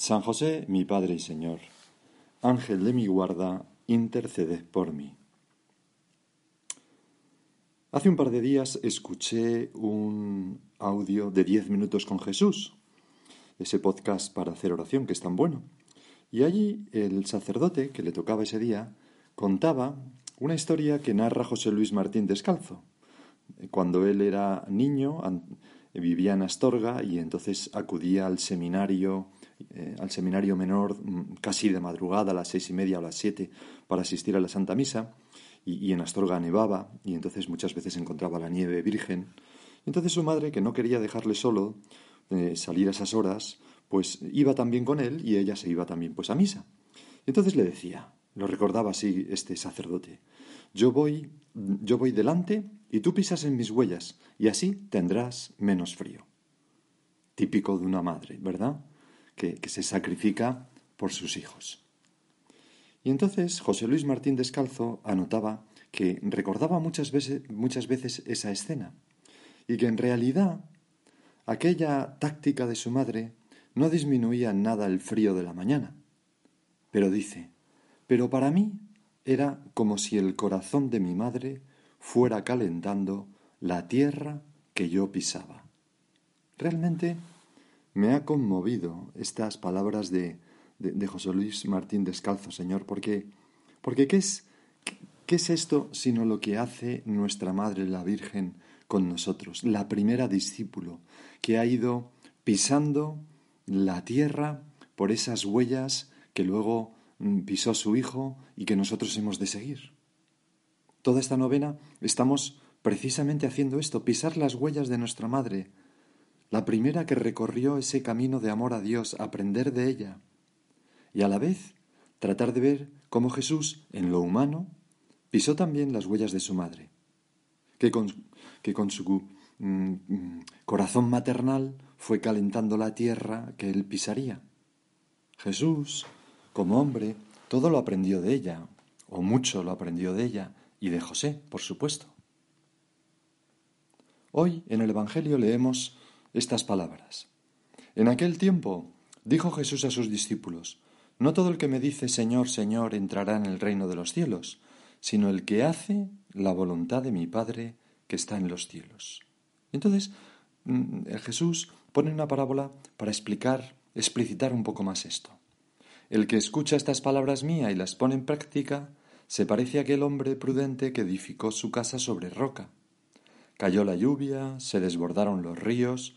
San José, mi Padre y Señor, Ángel de mi guarda, intercede por mí. Hace un par de días escuché un audio de diez minutos con Jesús, ese podcast para hacer oración que es tan bueno. Y allí el sacerdote que le tocaba ese día contaba una historia que narra José Luis Martín Descalzo. Cuando él era niño, vivía en Astorga y entonces acudía al seminario eh, al seminario menor mm, casi de madrugada, a las seis y media o las siete, para asistir a la Santa Misa, y, en Astorga nevaba, y entonces muchas veces encontraba la nieve virgen. Entonces su madre, que no quería dejarle solo, eh, salir a esas horas, pues iba también con él y ella se iba también pues a misa. Entonces le decía, lo recordaba así este sacerdote, yo voy, yo voy delante y tú pisas en mis huellas, y así tendrás menos frío. Típico de una madre, ¿verdad? Que, se sacrifica por sus hijos. Y entonces José Luis Martín Descalzo anotaba que recordaba muchas veces, muchas veces esa escena y que en realidad aquella táctica de su madre no disminuía nada el frío de la mañana. Pero dice, pero para mí era como si el corazón de mi madre fuera calentando la tierra que yo pisaba. Realmente me ha conmovido estas palabras de, de, José Luis Martín Descalzo, Señor, porque, porque ¿qué es, ¿qué es esto sino lo que hace nuestra Madre la Virgen con nosotros? La primera discípulo que ha ido pisando la tierra por esas huellas que luego mm, pisó su Hijo y que nosotros hemos de seguir. Toda esta novena estamos precisamente haciendo esto, pisar las huellas de nuestra Madre, la primera que recorrió ese camino de amor a Dios, aprender de ella, y a la vez tratar de ver cómo Jesús, en lo humano, pisó también las huellas de su madre, que con, su mm, corazón maternal fue calentando la tierra que él pisaría. Jesús, como hombre, todo lo aprendió de ella, o mucho lo aprendió de ella, y de José, por supuesto. Hoy en el Evangelio leemos estas palabras. En aquel tiempo dijo Jesús a sus discípulos, No todo el que me dice Señor, Señor entrará en el reino de los cielos, sino el que hace la voluntad de mi Padre que está en los cielos. Entonces, mm, Jesús pone una parábola para explicar, explicitar un poco más esto. El que escucha estas palabras mías y las pone en práctica, se parece a aquel hombre prudente que edificó su casa sobre roca. Cayó la lluvia, se desbordaron los ríos,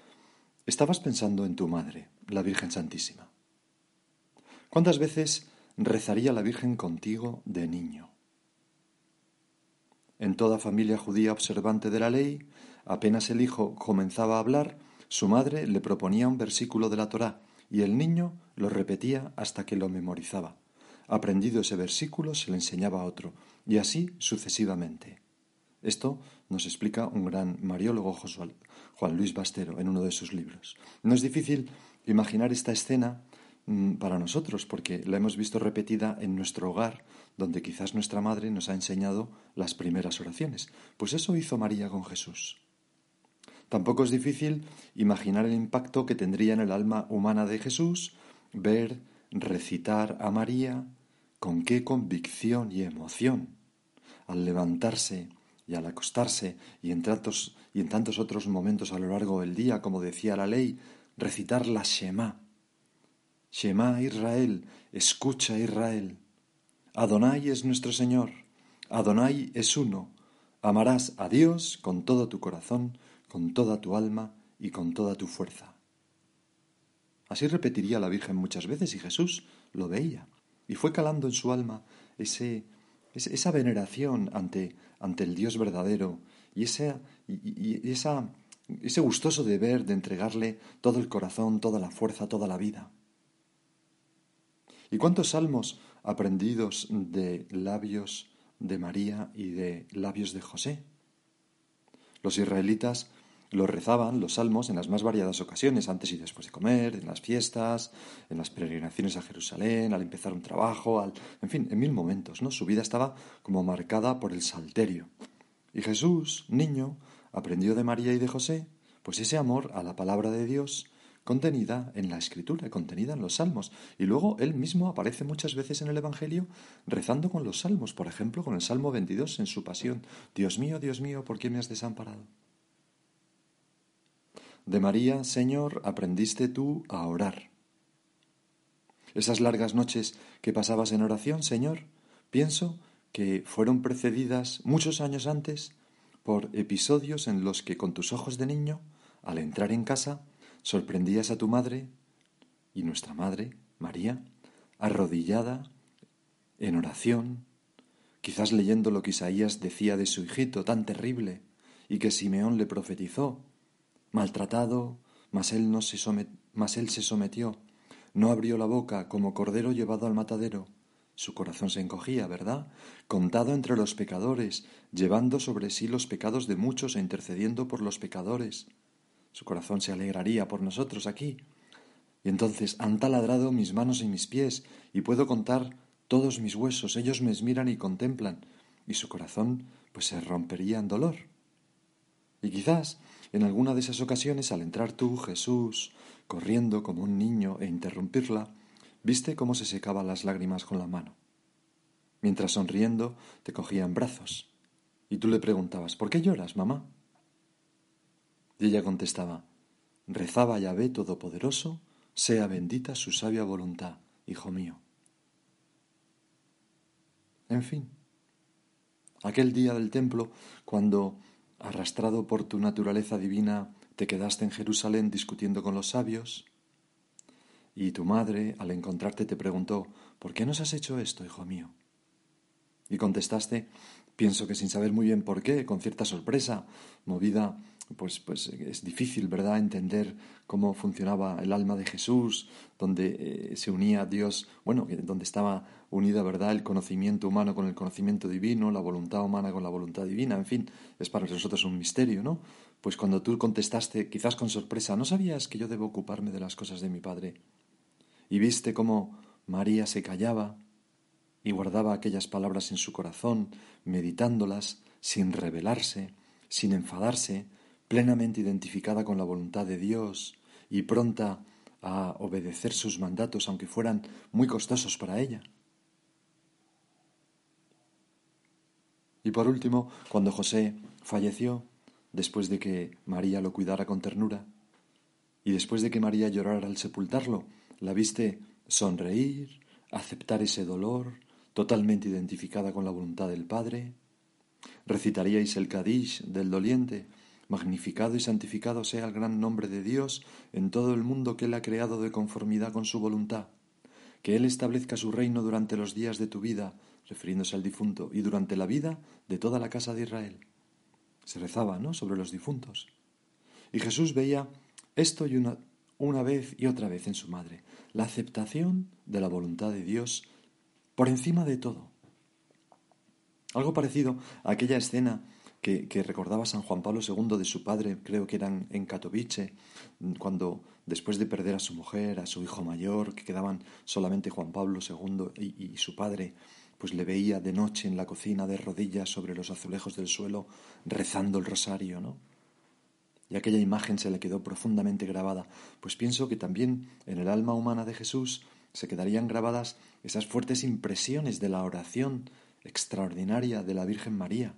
Estabas pensando en tu madre, la Virgen Santísima. ¿Cuántas veces rezaría la Virgen contigo de niño? En toda familia judía observante de la ley, apenas el hijo comenzaba a hablar, su madre le proponía un versículo de la Torá y el niño lo repetía hasta que lo memorizaba. Aprendido ese versículo se le enseñaba otro, y así sucesivamente. Esto nos explica un gran mariólogo Juan Luis Bastero en uno de sus libros. No es difícil imaginar esta escena mm, para nosotros, porque la hemos visto repetida en nuestro hogar, donde quizás nuestra madre nos ha enseñado las primeras oraciones. Pues eso hizo María con Jesús. Tampoco es difícil imaginar el impacto que tendría en el alma humana de Jesús ver recitar a María con qué convicción y emoción al levantarse y al acostarse y en, tantos, y en tantos otros momentos a lo largo del día, como decía la ley, recitar la Shema. Shema Israel, escucha Israel. Adonai es nuestro Señor, Adonai es uno. Amarás a Dios con todo tu corazón, con toda tu alma y con toda tu fuerza. Así repetiría la Virgen muchas veces y Jesús lo veía y fue calando en su alma ese, esa veneración ante, ante el Dios verdadero y, ese, y ese gustoso deber de entregarle todo el corazón, toda la fuerza, toda la vida. ¿Y cuántos salmos aprendidos de labios de María y de labios de José? Los israelitas lo rezaban los salmos en las más variadas ocasiones, antes y después de comer, en las fiestas, en las peregrinaciones a Jerusalén, al empezar un trabajo, al, en fin, en mil momentos, ¿no? Su vida estaba como marcada por el salterio. Y Jesús, niño, aprendió de María y de José, pues ese amor a la palabra de Dios contenida en la escritura, contenida en los salmos. Y luego él mismo aparece muchas veces en el Evangelio rezando con los salmos, por ejemplo, con el Salmo 22 en su pasión. Dios mío, Dios mío, ¿por qué me has desamparado? De María, Señor, aprendiste tú a orar. Esas largas noches que pasabas en oración, Señor, pienso que fueron precedidas muchos años antes por episodios en los que con tus ojos de niño, al entrar en casa, sorprendías a tu madre y nuestra madre, María, arrodillada en oración, quizás leyendo lo que Isaías decía de su hijito tan terrible y que Simeón le profetizó maltratado, mas él, no se mas él se sometió, no abrió la boca como cordero llevado al matadero. Su corazón se encogía, ¿verdad? Contado entre los pecadores, llevando sobre sí los pecados de muchos e intercediendo por los pecadores. Su corazón se alegraría por nosotros aquí. Y entonces han taladrado mis manos y mis pies, y puedo contar todos mis huesos, ellos me miran y contemplan, y su corazón pues se rompería en dolor. Y quizás en alguna de esas ocasiones, al entrar tú, Jesús, corriendo como un niño e interrumpirla, viste cómo se secaban las lágrimas con la mano. Mientras sonriendo te cogía en brazos. Y tú le preguntabas, ¿por qué lloras, mamá? Y ella contestaba, rezaba Yahvé Todopoderoso, sea bendita su sabia voluntad, hijo mío. En fin, aquel día del templo, cuando arrastrado por tu naturaleza divina, te quedaste en Jerusalén discutiendo con los sabios, y tu madre, al encontrarte, te preguntó, ¿por qué nos has hecho esto, hijo mío? Y contestaste, pienso que sin saber muy bien por qué, con cierta sorpresa, movida pues, pues es difícil, ¿verdad?, entender cómo funcionaba el alma de Jesús, donde eh, se unía a Dios, bueno, donde estaba unida, ¿verdad?, el conocimiento humano con el conocimiento divino, la voluntad humana con la voluntad divina, en fin, es para nosotros un misterio, ¿no? Pues cuando tú contestaste, quizás con sorpresa, ¿no sabías que yo debo ocuparme de las cosas de mi Padre? Y viste cómo María se callaba y guardaba aquellas palabras en su corazón, meditándolas, sin rebelarse, sin enfadarse, plenamente identificada con la voluntad de Dios y pronta a obedecer sus mandatos aunque fueran muy costosos para ella. Y por último, cuando José falleció, después de que María lo cuidara con ternura, y después de que María llorara al sepultarlo, la viste sonreír, aceptar ese dolor, totalmente identificada con la voluntad del Padre. Recitaríais el Kadish del doliente, Magnificado y santificado sea el gran nombre de Dios en todo el mundo que Él ha creado de conformidad con su voluntad. Que Él establezca su reino durante los días de tu vida, refiriéndose al difunto, y durante la vida de toda la casa de Israel. Se rezaba, ¿no?, sobre los difuntos. Y Jesús veía esto y una, una vez y otra vez en su madre, la aceptación de la voluntad de Dios por encima de todo. Algo parecido a aquella escena que, recordaba San Juan Pablo II de su padre, creo que eran en Katowice, cuando después de perder a su mujer, a su hijo mayor, que quedaban solamente Juan Pablo II y, y su padre, pues le veía de noche en la cocina de rodillas sobre los azulejos del suelo rezando el rosario, ¿no? Y aquella imagen se le quedó profundamente grabada, pues pienso que también en el alma humana de Jesús se quedarían grabadas esas fuertes impresiones de la oración extraordinaria de la Virgen María.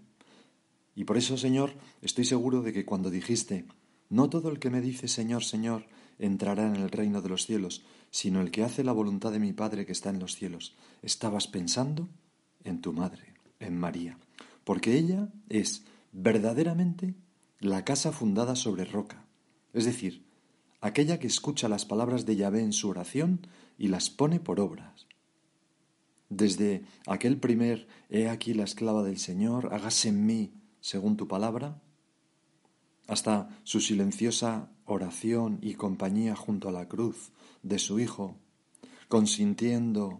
Y por eso, Señor, estoy seguro de que cuando dijiste, no todo el que me dice Señor, Señor, entrará en el reino de los cielos, sino el que hace la voluntad de mi Padre que está en los cielos. Estabas pensando en tu madre, en María, porque ella es verdaderamente la casa fundada sobre roca, es decir, aquella que escucha las palabras de Yahvé en su oración y las pone por obras. Desde aquel primer He aquí la esclava del Señor, hágase en mí según tu palabra, hasta su silenciosa oración y compañía junto a la cruz de su Hijo, consintiendo,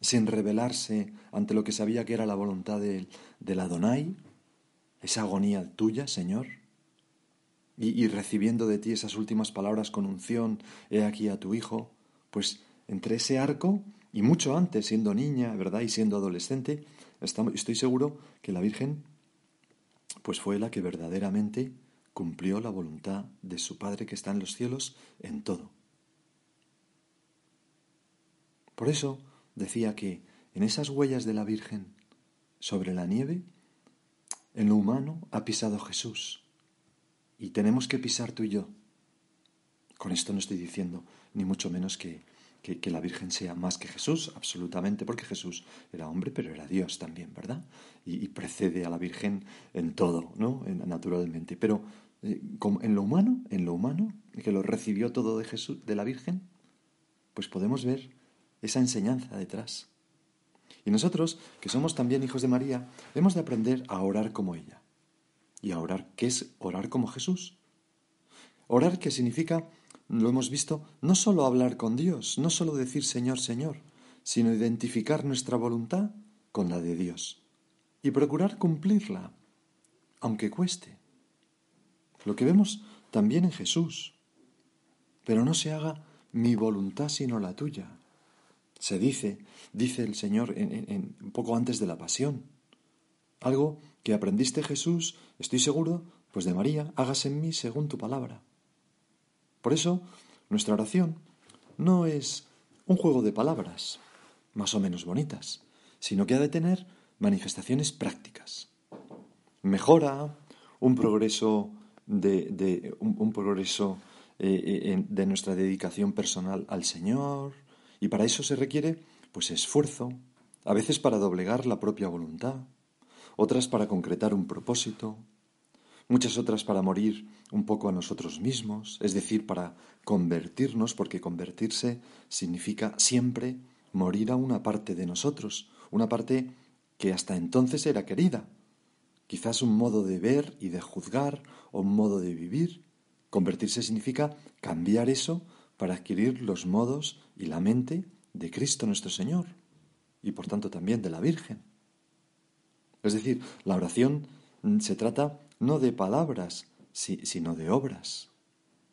sin rebelarse ante lo que sabía que era la voluntad del, del Adonai, esa agonía tuya, Señor, y, y, recibiendo de ti esas últimas palabras con unción, he aquí a tu Hijo, pues entre ese arco y mucho antes, siendo niña, ¿verdad? Y siendo adolescente, estoy seguro que la Virgen pues fue la que verdaderamente cumplió la voluntad de su Padre que está en los cielos en todo. Por eso decía que en esas huellas de la Virgen sobre la nieve, en lo humano ha pisado Jesús. Y tenemos que pisar tú y yo. Con esto no estoy diciendo ni mucho menos que, que, la Virgen sea más que Jesús, absolutamente, porque Jesús era hombre, pero era Dios también, ¿verdad? Y, precede a la Virgen en todo, ¿no? naturalmente. Pero eh, en lo humano, en lo humano, que lo recibió todo de Jesús, de la Virgen, pues podemos ver esa enseñanza detrás. Y nosotros, que somos también hijos de María, hemos de aprender a orar como ella. Y a orar, ¿qué es orar como Jesús? Orar que significa, lo hemos visto, no solo hablar con Dios, no solo decir Señor, Señor, sino identificar nuestra voluntad con la de Dios y procurar cumplirla, aunque cueste. Lo que vemos también en Jesús. Pero no se haga mi voluntad sino la tuya. Se dice, dice el Señor en, poco antes de la pasión. Algo que aprendiste Jesús, estoy seguro, pues de María, hágase en mí según tu palabra. Por eso, nuestra oración no es un juego de palabras, más o menos bonitas, sino que ha de tener manifestaciones prácticas. Mejora, un progreso de, un, progreso eh, eh, de nuestra dedicación personal al Señor, y para eso se requiere, pues, esfuerzo, a veces para doblegar la propia voluntad, otras para concretar un propósito, muchas otras para morir un poco a nosotros mismos, es decir, para convertirnos, porque convertirse significa siempre morir a una parte de nosotros, una parte que hasta entonces era querida, quizás un modo de ver y de juzgar o un modo de vivir. Convertirse significa cambiar eso para adquirir los modos y la mente de Cristo nuestro Señor y por tanto también de la Virgen. Es decir, la oración se trata no de palabras, sino de obras.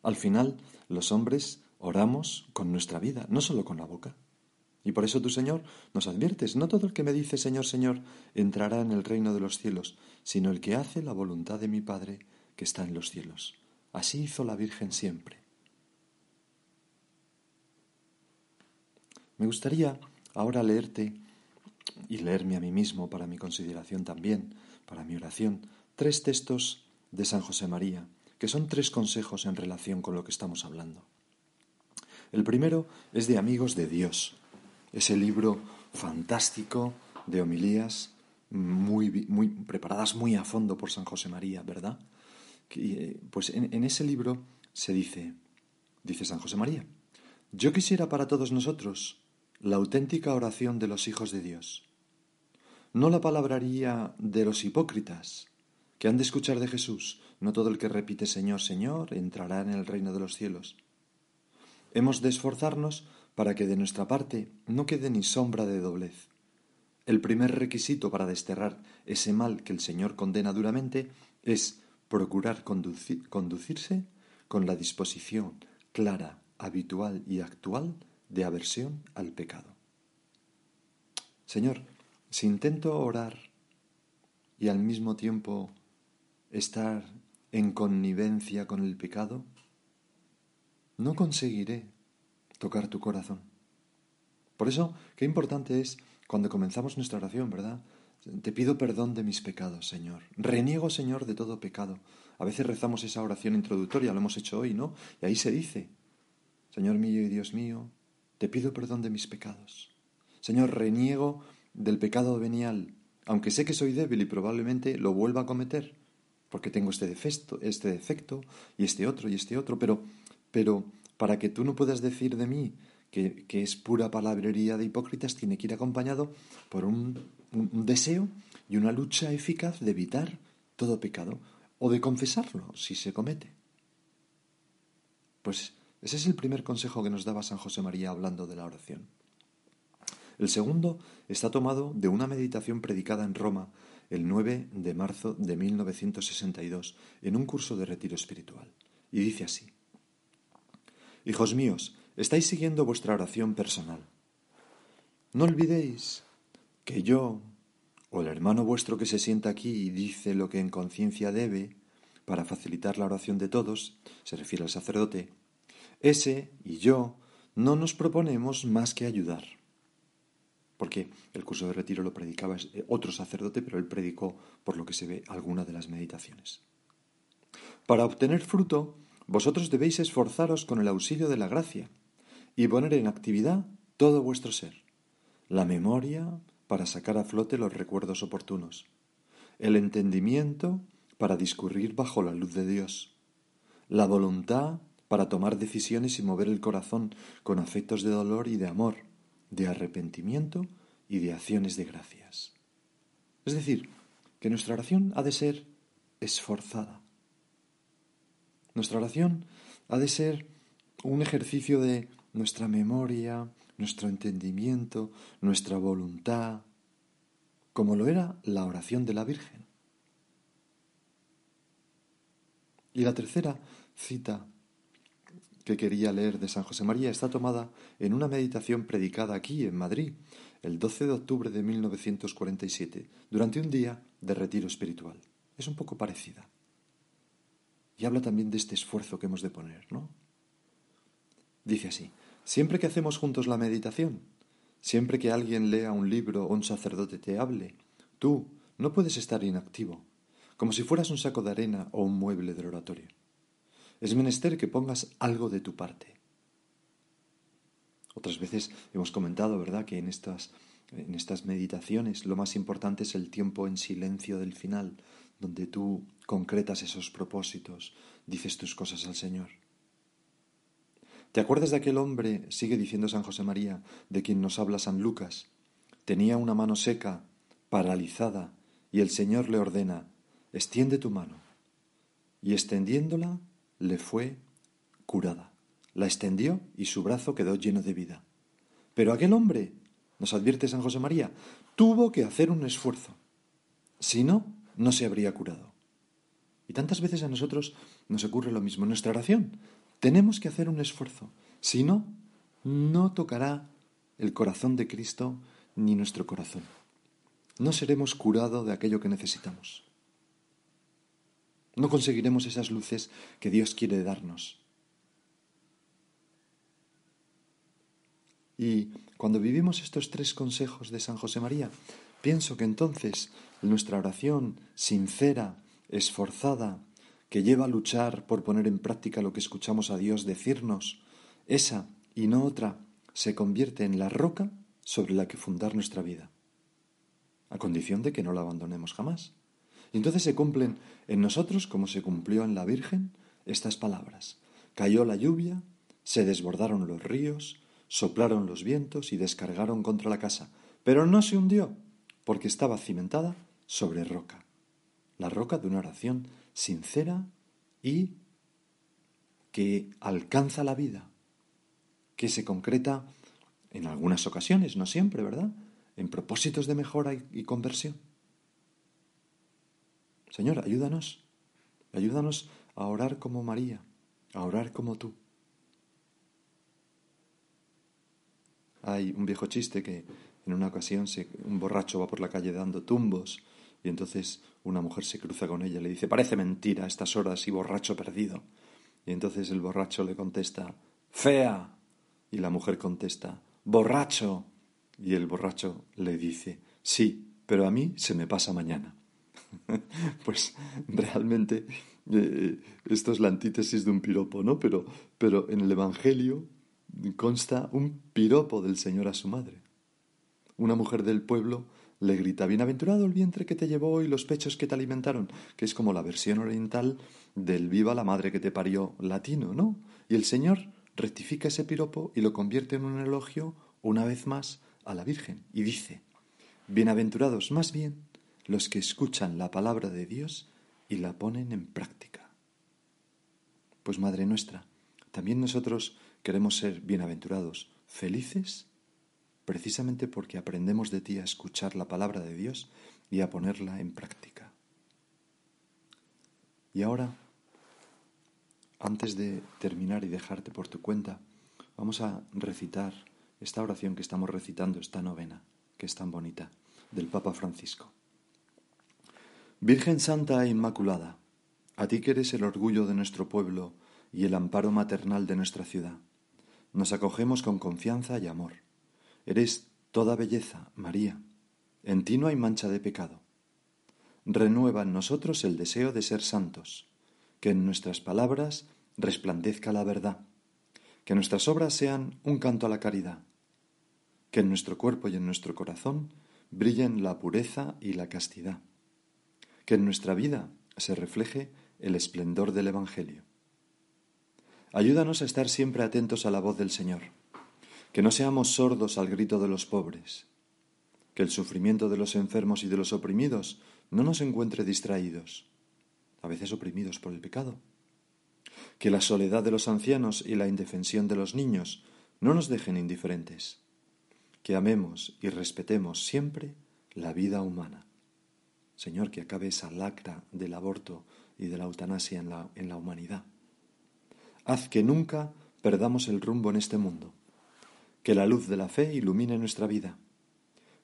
Al final, los hombres oramos con nuestra vida, no solo con la boca. Y por eso tu Señor nos adviertes, no todo el que me dice Señor, Señor, entrará en el reino de los cielos, sino el que hace la voluntad de mi Padre que está en los cielos. Así hizo la Virgen siempre. Me gustaría ahora leerte y leerme a mí mismo para mi consideración también, para mi oración, tres textos de San José María, que son tres consejos en relación con lo que estamos hablando. El primero es de Amigos de Dios, ese libro fantástico de homilías muy, muy preparadas muy a fondo por San José María, ¿verdad? Eh, pues en, en ese libro se dice, dice San José María, yo quisiera para todos nosotros la auténtica oración de los hijos de Dios, no la palabraría de los hipócritas, que han de escuchar de Jesús, no todo el que repite Señor, Señor, entrará en el reino de los cielos. Hemos de esforzarnos para que de nuestra parte no quede ni sombra de doblez. El primer requisito para desterrar ese mal que el Señor condena duramente es procurar conducirse con la disposición clara habitual y actual de aversión al pecado. Señor, si intento orar y al mismo tiempo estar en connivencia con el pecado, no conseguiré tocar tu corazón. Por eso, qué importante es cuando comenzamos nuestra oración, ¿verdad? Te pido perdón de mis pecados, Señor. Reniego, Señor, de todo pecado. A veces rezamos esa oración introductoria, lo hemos hecho hoy, ¿no? Y ahí se dice, Señor mío y Dios mío, te pido perdón de mis pecados. Señor, reniego del pecado venial, aunque sé que soy débil y probablemente lo vuelva a cometer, porque tengo este defecto, este defecto y este otro y este otro, pero, pero para que tú no puedas decir de mí que, que es pura palabrería de hipócritas, tiene que ir acompañado por un, un deseo y una lucha eficaz de evitar todo pecado o de confesarlo si se comete. Pues ese es el primer consejo que nos daba San José María hablando de la oración. El segundo está tomado de una meditación predicada en Roma el 9 de marzo de 1962 en un curso de retiro espiritual. Y dice así, Hijos míos, estáis siguiendo vuestra oración personal. No olvidéis que yo, o el hermano vuestro que se sienta aquí y dice lo que en conciencia debe, para facilitar la oración de todos, se refiere al sacerdote, ese y yo no nos proponemos más que ayudar. Porque el curso de retiro lo predicaba eh, otro sacerdote, pero él predicó, por lo que se ve, alguna de las meditaciones. Para obtener fruto, vosotros debéis esforzaros con el auxilio de la gracia y poner en actividad todo vuestro ser. La memoria para sacar a flote los recuerdos oportunos. El entendimiento para discurrir bajo la luz de Dios. La voluntad para tomar decisiones y mover el corazón con afectos de dolor y de amor, de arrepentimiento y de acciones de gracias. Es decir, que nuestra oración ha de ser esforzada. Nuestra oración ha de ser un ejercicio de nuestra memoria, nuestro entendimiento, nuestra voluntad, como lo era la oración de la Virgen. Y la tercera cita que quería leer de San José María está tomada en una meditación predicada aquí, en Madrid, el 12 de octubre de 1947, durante un día de retiro espiritual. Es un poco parecida. Y habla también de este esfuerzo que hemos de poner, ¿no? Dice así, siempre que hacemos juntos la meditación, siempre que alguien lea un libro o un sacerdote te hable, tú no puedes estar inactivo, como si fueras un saco de arena o un mueble del oratorio. Es menester que pongas algo de tu parte. Otras veces hemos comentado, ¿verdad?, que en estas, en estas meditaciones lo más importante es el tiempo en silencio del final, donde tú concretas esos propósitos, dices tus cosas al Señor. ¿Te acuerdas de aquel hombre, sigue diciendo San José María, de quien nos habla San Lucas? Tenía una mano seca, paralizada, y el Señor le ordena, extiende tu mano. Y extendiéndola, le fue curada. La extendió y su brazo quedó lleno de vida. Pero aquel hombre, nos advierte San José María, tuvo que hacer un esfuerzo. Si no, no se habría curado. Y tantas veces a nosotros nos ocurre lo mismo en nuestra oración. Tenemos que hacer un esfuerzo. Si no, no tocará el corazón de Cristo ni nuestro corazón. No seremos curados de aquello que necesitamos. No conseguiremos esas luces que Dios quiere darnos. Y cuando vivimos estos tres consejos de San José María, pienso que entonces nuestra oración sincera, esforzada, que lleva a luchar por poner en práctica lo que escuchamos a Dios decirnos, esa y no otra, se convierte en la roca sobre la que fundar nuestra vida, a condición de que no la abandonemos jamás. Y entonces se cumplen en nosotros, como se cumplió en la Virgen, estas palabras. Cayó la lluvia, se desbordaron los ríos, soplaron los vientos y descargaron contra la casa, pero no se hundió, porque estaba cimentada sobre roca. La roca de una oración sincera y que alcanza la vida, que se concreta en algunas ocasiones, no siempre, ¿verdad? En propósitos de mejora y, conversión. Señor, ayúdanos, ayúdanos a orar como María, a orar como tú. hay un viejo chiste que en una ocasión un borracho va por la calle dando tumbos y entonces una mujer se cruza con ella y le dice, parece mentira a estas horas y borracho perdido. Y entonces el borracho le contesta, fea. Y la mujer contesta, borracho. Y el borracho le dice, sí, pero a mí se me pasa mañana. pues realmente eh, esto es la antítesis de un piropo, ¿no? Pero, pero en el Evangelio consta un piropo del Señor a su madre. Una mujer del pueblo le grita, Bienaventurado el vientre que te llevó y los pechos que te alimentaron, que es como la versión oriental del Viva la madre que te parió latino, ¿no? Y el Señor rectifica ese piropo y lo convierte en un elogio una vez más a la Virgen y dice, Bienaventurados más bien los que escuchan la palabra de Dios y la ponen en práctica. Pues Madre nuestra, también nosotros queremos ser bienaventurados, felices, precisamente porque aprendemos de ti a escuchar la palabra de Dios y a ponerla en práctica. Y ahora, antes de terminar y dejarte por tu cuenta, vamos a recitar esta oración que estamos recitando, esta novena, que es tan bonita, del Papa Francisco. Virgen Santa e Inmaculada, a ti que eres el orgullo de nuestro pueblo y el amparo maternal de nuestra ciudad, nos acogemos con confianza y amor. Eres toda belleza, María. En ti no hay mancha de pecado. Renueva en nosotros el deseo de ser santos, que en nuestras palabras resplandezca la verdad, que nuestras obras sean un canto a la caridad, que en nuestro cuerpo y en nuestro corazón brillen la pureza y la castidad, que en nuestra vida se refleje el esplendor del Evangelio. Ayúdanos a estar siempre atentos a la voz del Señor, que no seamos sordos al grito de los pobres, que el sufrimiento de los enfermos y de los oprimidos no nos encuentre distraídos, a veces oprimidos por el pecado, que la soledad de los ancianos y la indefensión de los niños no nos dejen indiferentes, que amemos y respetemos siempre la vida humana. Señor, que acabe esa lacra del aborto y de la eutanasia en la, en la humanidad. Haz que nunca perdamos el rumbo en este mundo, que la luz de la fe ilumine nuestra vida,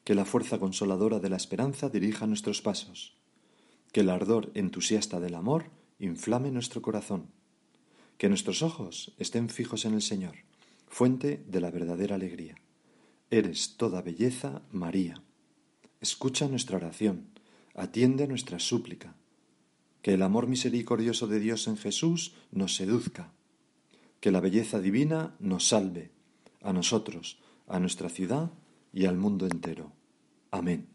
que la fuerza consoladora de la esperanza dirija nuestros pasos, que el ardor entusiasta del amor inflame nuestro corazón, que nuestros ojos estén fijos en el Señor, fuente de la verdadera alegría. Eres toda belleza, María. Escucha nuestra oración, atiende nuestra súplica. Que el amor misericordioso de Dios en Jesús nos seduzca. Que la belleza divina nos salve, a nosotros, a nuestra ciudad y al mundo entero. Amén.